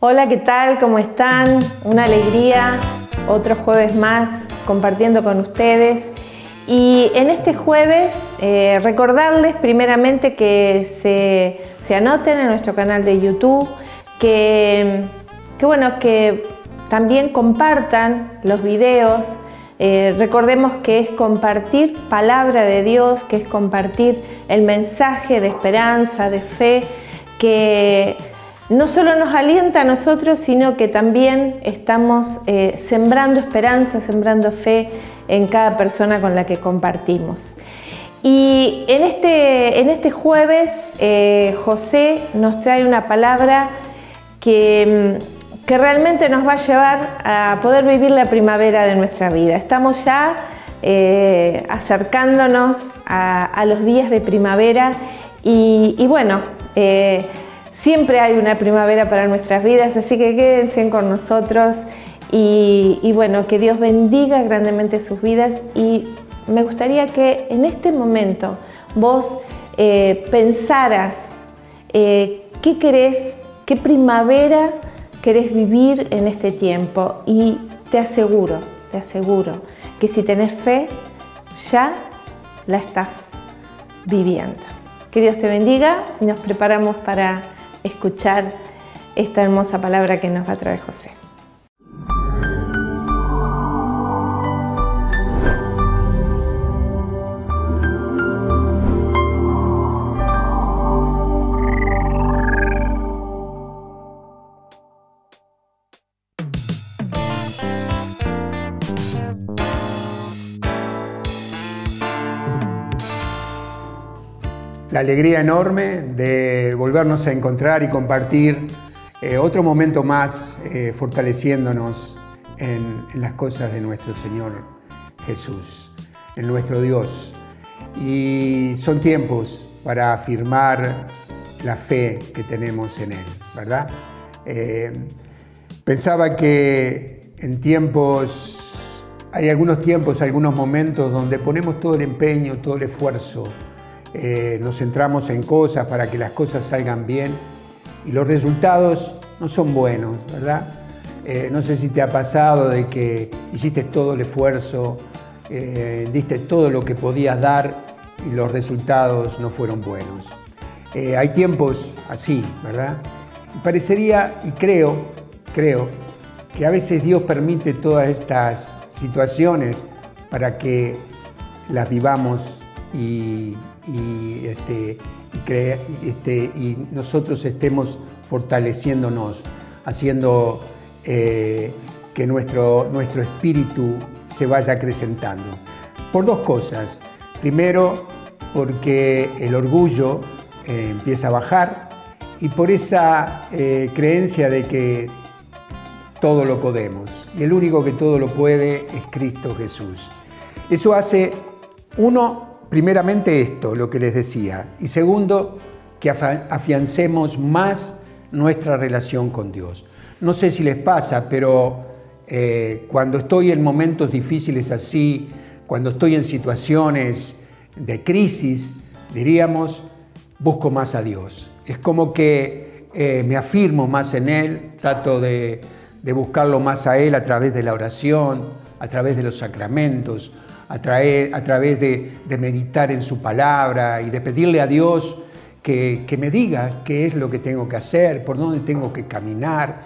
Hola, ¿qué tal? ¿Cómo están? Una alegría, otro jueves más compartiendo con ustedes. Y en este jueves eh, recordarles primeramente que se, anoten en nuestro canal de YouTube, que, bueno, que también compartan los videos. Eh, recordemos que es compartir palabra de Dios, que es compartir el mensaje de esperanza, de fe, que no solo nos alienta a nosotros, sino que también estamos eh, sembrando esperanza, sembrando fe en cada persona con la que compartimos. Y en este, en este jueves eh, José nos trae una palabra que, mm, que, realmente nos va a llevar a poder vivir la primavera de nuestra vida. Estamos ya eh, acercándonos a, los días de primavera y, bueno, Siempre hay una primavera para nuestras vidas, así que quédense con nosotros y, bueno, que Dios bendiga grandemente sus vidas y me gustaría que en este momento vos eh, pensaras eh, qué querés, qué primavera querés vivir en este tiempo y te aseguro, te aseguro que si tenés fe, ya la estás viviendo. Que Dios te bendiga y nos preparamos para escuchar esta hermosa palabra que nos va a traer José. La alegría enorme de volvernos a encontrar y compartir eh, otro momento más eh, fortaleciéndonos en, las cosas de nuestro Señor Jesús, en nuestro Dios. Y son tiempos para afirmar la fe que tenemos en Él, ¿verdad? Eh, pensaba que en tiempos, hay algunos tiempos, algunos momentos donde ponemos todo el empeño, todo el esfuerzo, eh, nos centramos en cosas para que las cosas salgan bien y los resultados no son buenos, ¿verdad? Eh, no sé si te ha pasado de que hiciste todo el esfuerzo, eh, diste todo lo que podías dar y los resultados no fueron buenos. hay tiempos así, ¿verdad? Parecería, y creo, creo, que a veces Dios permite todas estas situaciones para que las vivamos y y, este, este, y nosotros estemos fortaleciéndonos, haciendo eh, que nuestro, nuestro espíritu se vaya acrecentando. Por dos cosas. Primero, porque el orgullo eh, empieza a bajar y por esa eh, creencia de que todo lo podemos. Y el único que todo lo puede es Cristo Jesús. Eso hace, uno, primeramente esto, lo que les decía, y segundo, que afiancemos más nuestra relación con Dios. No sé si les pasa, pero eh, cuando estoy en momentos difíciles así, cuando estoy en situaciones de crisis, diríamos, busco más a Dios. Es como que eh, me afirmo más en Él, trato de buscarlo más a Él a través de la oración, a través de los sacramentos, a, través de, meditar en su palabra y de pedirle a Dios que, me diga qué es lo que tengo que hacer, por dónde tengo que caminar,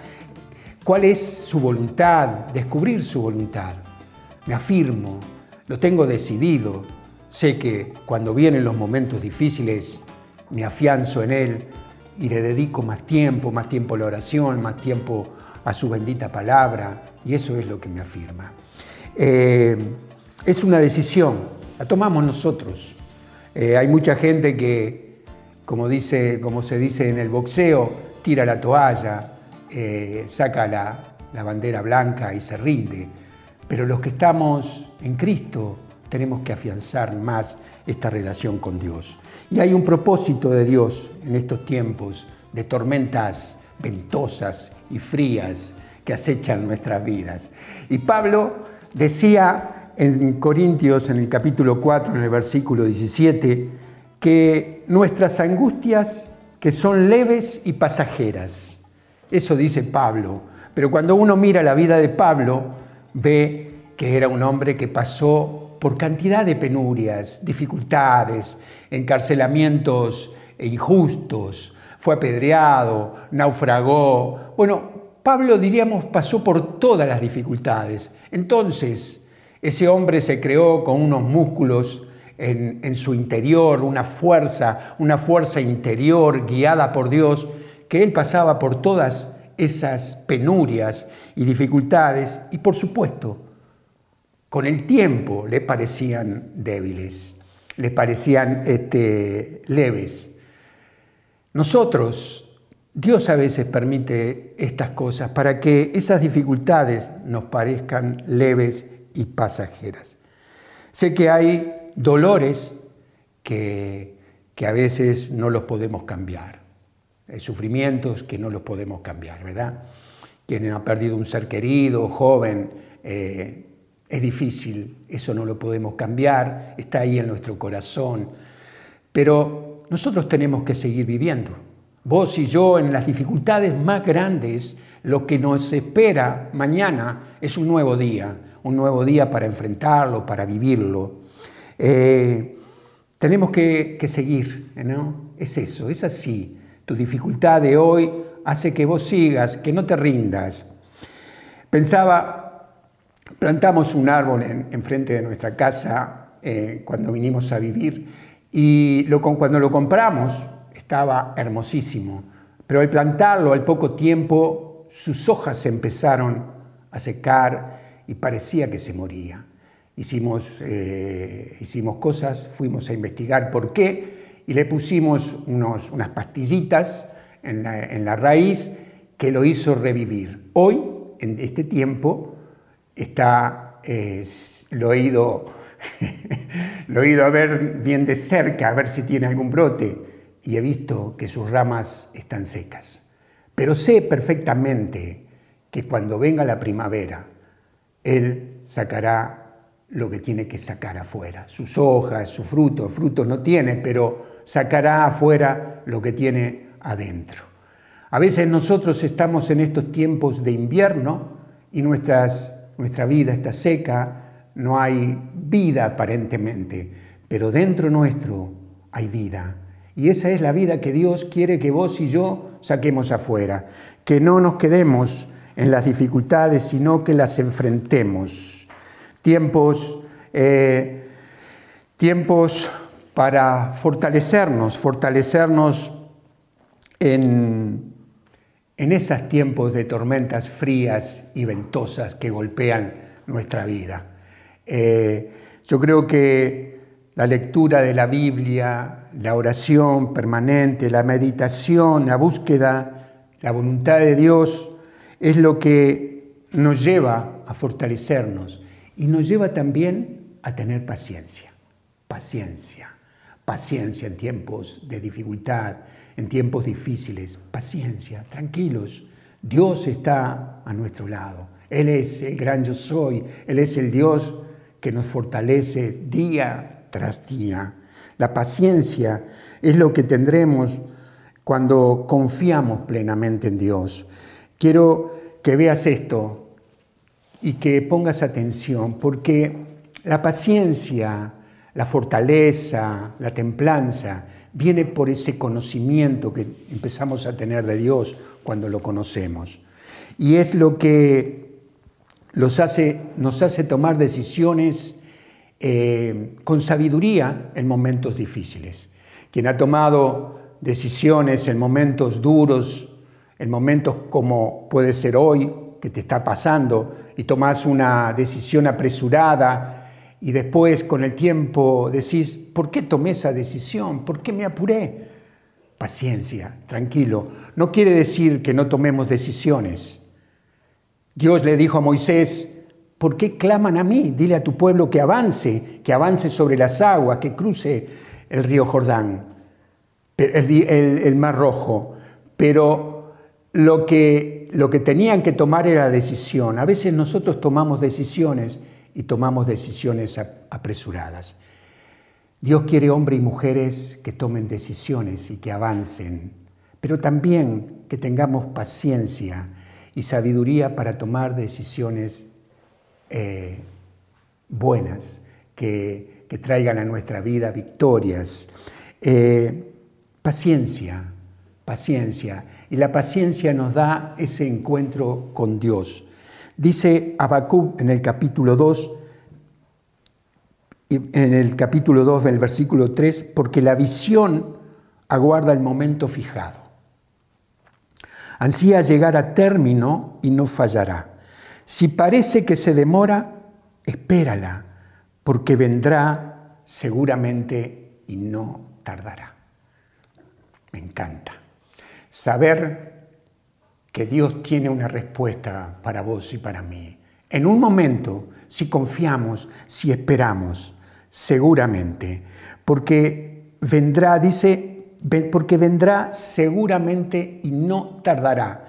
cuál es su voluntad, descubrir su voluntad. Me afirmo, lo tengo decidido, sé que cuando vienen los momentos difíciles me afianzo en Él y le dedico más tiempo, más tiempo a la oración, más tiempo a su bendita palabra, y eso es lo que me afirma. Eh, es una decisión, la tomamos nosotros. Eh, hay mucha gente que, como, dice, como se dice en el boxeo, tira la toalla, eh, saca la, la bandera blanca y se rinde. Pero los que estamos en Cristo tenemos que afianzar más esta relación con Dios. Y hay un propósito de Dios en estos tiempos de tormentas ventosas y frías que acechan nuestras vidas. Y Pablo decía en Corintios, en el capítulo 4, en el versículo 17, que nuestras angustias, que son leves y pasajeras, Eso dice Pablo. Pero cuando uno mira la vida de Pablo, ve que era un hombre que pasó por cantidad de penurias, dificultades, encarcelamientos injustos, fue apedreado, naufragó. Bueno, Pablo, diríamos, pasó por todas las dificultades. Entonces, ese hombre se creó con unos músculos en, su interior, una fuerza, una fuerza interior guiada por Dios, que él pasaba por todas esas penurias y dificultades y por supuesto, con el tiempo le parecían débiles, le parecían este, leves. Nosotros, Dios a veces permite estas cosas para que esas dificultades nos parezcan leves y pasajeras. Sé que hay dolores que, a veces no los podemos cambiar, hay sufrimientos que no los podemos cambiar, ¿verdad? Quien ha perdido un ser querido, joven, eh, es difícil, eso no lo podemos cambiar, está ahí en nuestro corazón, pero nosotros tenemos que seguir viviendo. Vos y yo en las dificultades más grandes, lo que nos espera mañana es un nuevo día, un nuevo día para enfrentarlo, para vivirlo. Eh, tenemos que, seguir, ¿no? Es eso, es así. Tu dificultad de hoy hace que vos sigas, que no te rindas. Pensaba, plantamos un árbol enfrente de nuestra casa eh, cuando vinimos a vivir y cuando lo compramos estaba hermosísimo, pero al plantarlo al poco tiempo sus hojas empezaron a secar y parecía que se moría. Hicimos, eh, hicimos cosas, fuimos a investigar por qué y le pusimos unos, unas pastillitas en la, raíz que lo hizo revivir. Hoy, en este tiempo, está, lo, he ido, lo he ido a ver bien de cerca, a ver si tiene algún brote, y he visto que sus ramas están secas. Pero sé perfectamente que cuando venga la primavera, Él sacará lo que tiene que sacar afuera, sus hojas, su fruto, fruto no tiene, pero sacará afuera lo que tiene adentro. A veces nosotros estamos en estos tiempos de invierno y nuestra vida está seca, no hay vida aparentemente, pero dentro nuestro hay vida. Y esa es la vida que Dios quiere que vos y yo saquemos afuera, que no nos quedemos en las dificultades, sino que las enfrentemos tiempos, eh, tiempos para fortalecernos, fortalecernos en, en esos tiempos de tormentas frías y ventosas que golpean nuestra vida. Eh, yo creo que la lectura de la Biblia, la oración permanente, la meditación, la búsqueda, la voluntad de Dios, es lo que nos lleva a fortalecernos, y nos lleva también a tener paciencia, paciencia, paciencia en tiempos de dificultad, en tiempos difíciles, paciencia, tranquilos. Dios está a nuestro lado. Él es el gran yo soy, Él es el Dios que nos fortalece día tras día. La paciencia es lo que tendremos cuando confiamos plenamente en Dios. Quiero que veas esto, y que pongas atención, porque la paciencia, la fortaleza, la templanza, viene por ese conocimiento que empezamos a tener de Dios cuando lo conocemos. Y es lo que los hace, nos hace tomar decisiones eh, con sabiduría en momentos difíciles. Quien ha tomado decisiones en momentos duros, en momentos como puede ser hoy, que te está pasando y tomas una decisión apresurada y después con el tiempo decís, ¿por qué tomé esa decisión? ¿Por qué me apuré? Paciencia, tranquilo. No quiere decir que no tomemos decisiones. Dios le dijo a Moisés, ¿por qué claman a mí? Dile a tu pueblo que avance, que avance sobre las aguas, que cruce el río Jordán, el, el mar rojo. Pero lo que lo que tenían que tomar era decisión. A veces nosotros tomamos decisiones y tomamos decisiones apresuradas. Dios quiere hombres y mujeres que tomen decisiones y que avancen, pero también que tengamos paciencia y sabiduría para tomar decisiones eh, buenas, que, traigan a nuestra vida victorias. Eh, paciencia, paciencia. Y la paciencia nos da ese encuentro con Dios. Dice Habacuc en el capítulo 2, en el capítulo 2 del versículo 3, porque la visión aguarda el momento fijado. Ansía llegar a término y no fallará. Si parece que se demora, espérala, porque vendrá seguramente y no tardará. Me encanta. Saber que Dios tiene una respuesta para vos y para mí. En un momento, si confiamos, si esperamos, seguramente, porque vendrá, dice, porque vendrá seguramente y no tardará.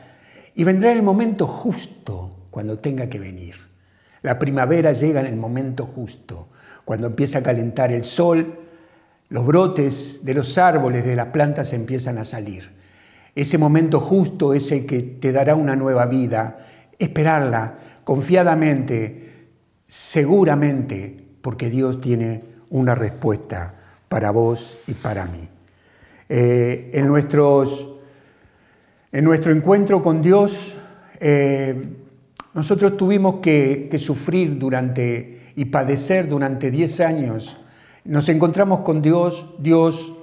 Y vendrá el momento justo cuando tenga que venir. La primavera llega en el momento justo, cuando empieza a calentar el sol, los brotes de los árboles, de las plantas empiezan a salir. Ese momento justo es el que te dará una nueva vida. Esperarla confiadamente, seguramente, porque Dios tiene una respuesta para vos y para mí. Eh, en, en nuestro encuentro con Dios, eh, nosotros tuvimos que, sufrir durante y padecer durante 10 años. Nos encontramos con Dios, Dios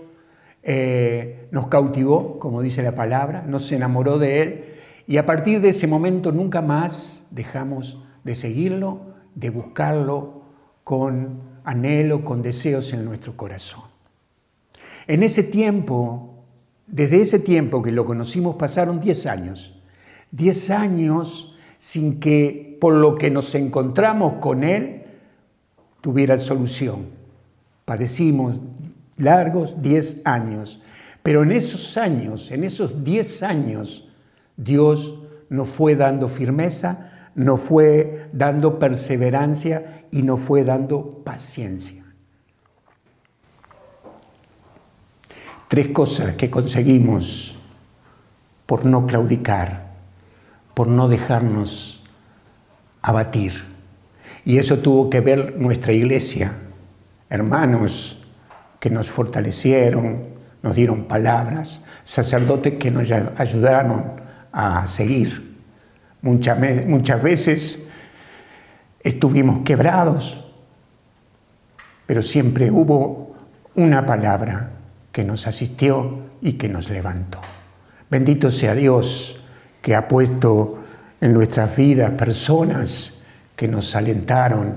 eh, nos cautivó, como dice la palabra, nos enamoró de Él y a partir de ese momento nunca más dejamos de seguirlo, de buscarlo con anhelo, con deseos en nuestro corazón. En ese tiempo, desde ese tiempo que lo conocimos, pasaron 10 años. 10 años sin que por lo que nos encontramos con Él tuviera solución. Padecimos largos 10 años, pero en esos años, en esos 10 años, Dios nos fue dando firmeza, nos fue dando perseverancia y nos fue dando paciencia. Tres cosas que conseguimos por no claudicar, por no dejarnos abatir. Y eso tuvo que ver nuestra iglesia, hermanos que nos fortalecieron, nos dieron palabras, sacerdotes que nos ayudaron a seguir. Muchas, muchas veces estuvimos quebrados, pero siempre hubo una palabra que nos asistió y que nos levantó. Bendito sea Dios que ha puesto en nuestras vidas personas que nos alentaron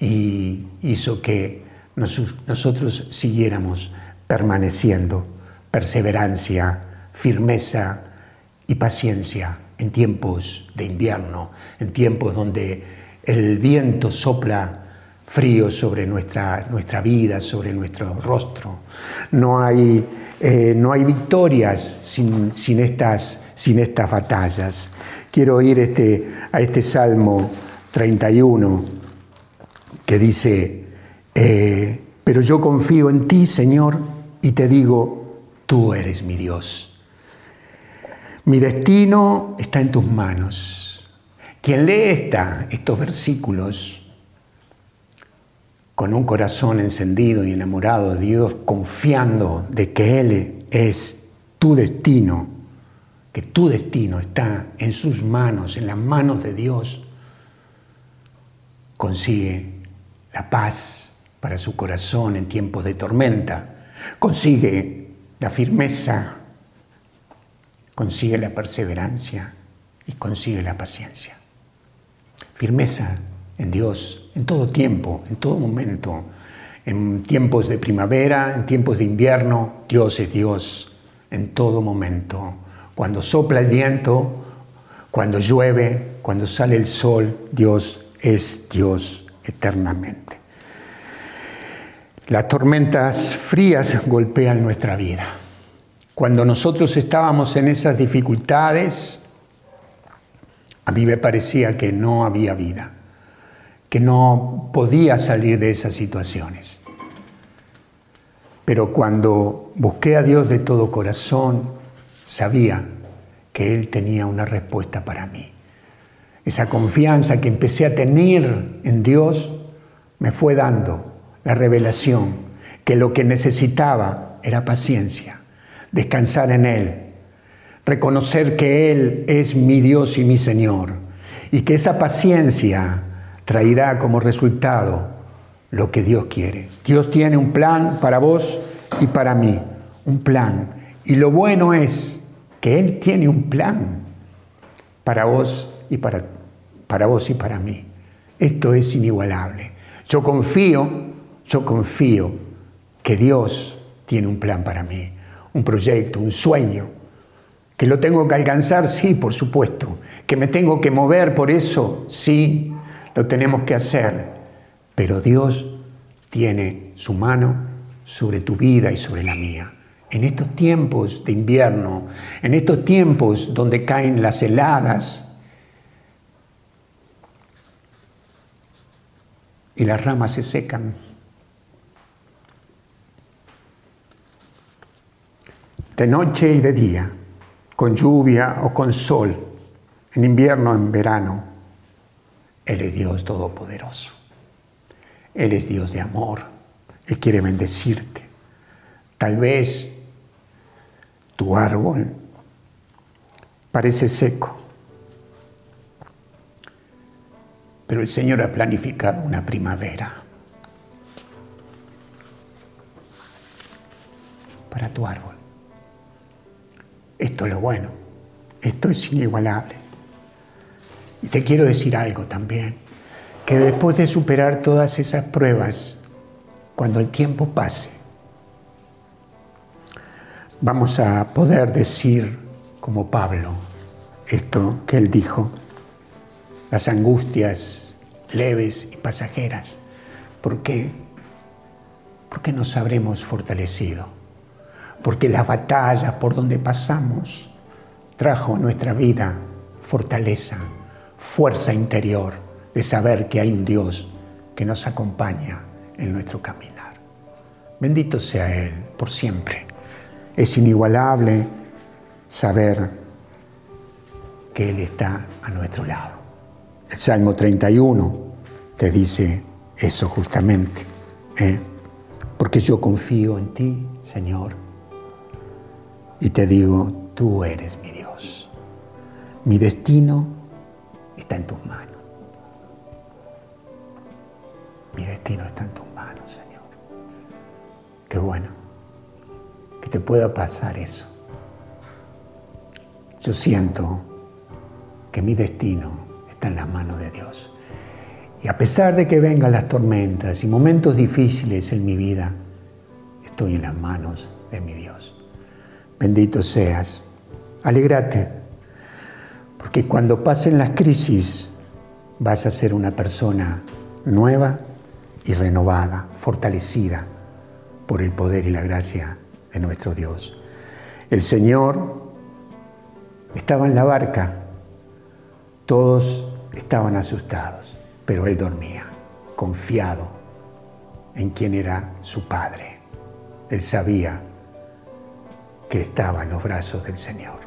y hizo que nosotros siguiéramos permaneciendo, perseverancia, firmeza y paciencia en tiempos de invierno, en tiempos donde el viento sopla frío sobre nuestra, nuestra vida, sobre nuestro rostro. No hay, eh, no hay victorias sin, sin, estas, sin estas batallas. Quiero ir este, a este Salmo 31 que dice, eh, pero yo confío en ti, Señor, y te digo, tú eres mi Dios. Mi destino está en tus manos quien lee esta, estos versículos con un corazón encendido y enamorado de Dios, confiando de que Él es tu destino, que tu destino está en sus manos, en las manos de Dios, consigue la paz para su corazón en tiempos de tormenta, consigue la firmeza, consigue la perseverancia y consigue la paciencia firmeza en Dios en todo tiempo, en todo momento. En tiempos de primavera, en tiempos de invierno, Dios es Dios en todo momento. Cuando sopla el viento, cuando llueve, cuando sale el sol, Dios es Dios eternamente. Las tormentas frías golpean nuestra vida. Cuando nosotros estábamos en esas dificultades, a mí me parecía que no había vida, que no podía salir de esas situaciones. Pero cuando busqué a Dios de todo corazón, sabía que Él tenía una respuesta para mí. Esa confianza que empecé a tener en Dios me fue dando la revelación que lo que necesitaba era paciencia, descansar en Él, reconocer que Él es mi Dios y mi Señor, y que esa paciencia traerá como resultado lo que Dios quiere. Dios tiene un plan para vos y para mí, un plan. Y lo bueno es que Él tiene un plan para vos y para, para vos y para mí. Esto es inigualable. Yo confío, yo confío que Dios tiene un plan para mí, un proyecto, un sueño. Que lo tengo que alcanzar, sí, por supuesto. Que me tengo que mover por eso, sí, lo tenemos que hacer. Pero Dios tiene su mano sobre tu vida y sobre la mía. En estos tiempos de invierno, en estos tiempos donde caen las heladas y las ramas se secan, de noche y de día, con lluvia o con sol, en invierno o en verano, Él es Dios Todopoderoso. Él es Dios de amor. Él quiere bendecirte. Tal vez tu árbol parece seco, pero el Señor ha planificado una primavera para tu árbol. Esto es lo bueno, esto es inigualable. Y te quiero decir algo también, que después de superar todas esas pruebas, cuando el tiempo pase, vamos a poder decir como Pablo esto que él dijo, las angustias leves y pasajeras. ¿Por qué? Porque nos habremos fortalecido porque la batalla por donde pasamos trajo a nuestra vida fortaleza, fuerza interior de saber que hay un Dios que nos acompaña en nuestro caminar. Bendito sea Él por siempre. Es inigualable saber que Él está a nuestro lado. El Salmo 31 te dice eso justamente, ¿eh? porque yo confío en ti, Señor y te digo, tú eres mi Dios. Mi destino está en tus manos. Mi destino está en tus manos, Señor. Qué bueno que te pueda pasar eso. Yo siento que mi destino está en las manos de Dios. Y a pesar de que vengan las tormentas y momentos difíciles en mi vida, estoy en las manos de mi Dios bendito seas. Alégrate, porque cuando pasen las crisis vas a ser una persona nueva y renovada, fortalecida por el poder y la gracia de nuestro Dios. El Señor estaba en la barca, todos estaban asustados, pero Él dormía, confiado en quién era su Padre. Él sabía que estaba en los brazos del Señor.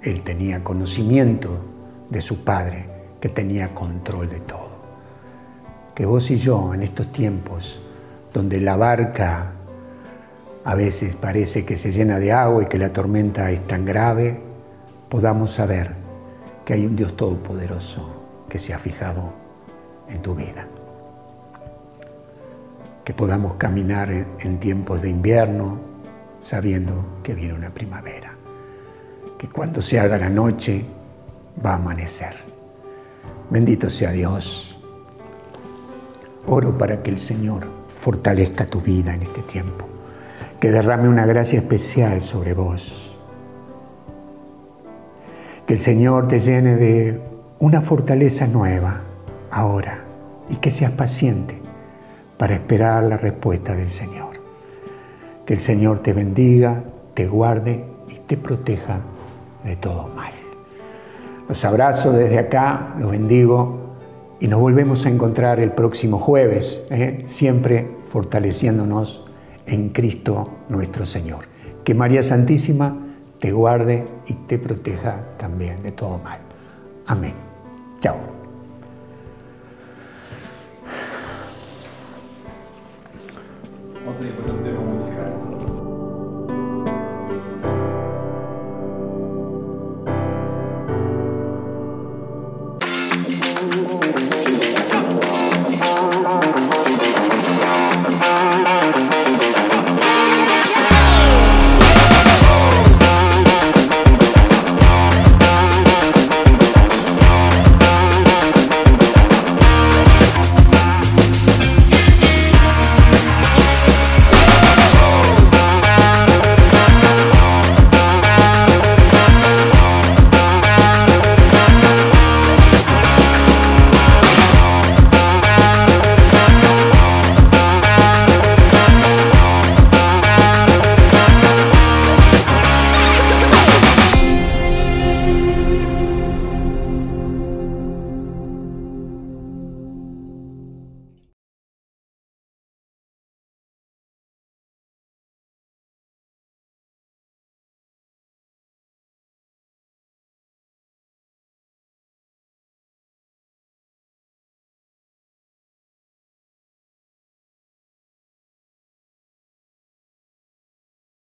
Él tenía conocimiento de su Padre, que tenía control de todo. Que vos y yo en estos tiempos, donde la barca a veces parece que se llena de agua y que la tormenta es tan grave, podamos saber que hay un Dios todopoderoso que se ha fijado en tu vida. Que podamos caminar en tiempos de invierno, sabiendo que viene una primavera, que cuando se haga la noche va a amanecer. Bendito sea Dios. Oro para que el Señor fortalezca tu vida en este tiempo, que derrame una gracia especial sobre vos, que el Señor te llene de una fortaleza nueva ahora y que seas paciente para esperar la respuesta del Señor. Que el Señor te bendiga, te guarde y te proteja de todo mal. Los abrazo desde acá, los bendigo y nos volvemos a encontrar el próximo jueves, ¿eh? siempre fortaleciéndonos en Cristo nuestro Señor. Que María Santísima te guarde y te proteja también de todo mal. Amén. Chao.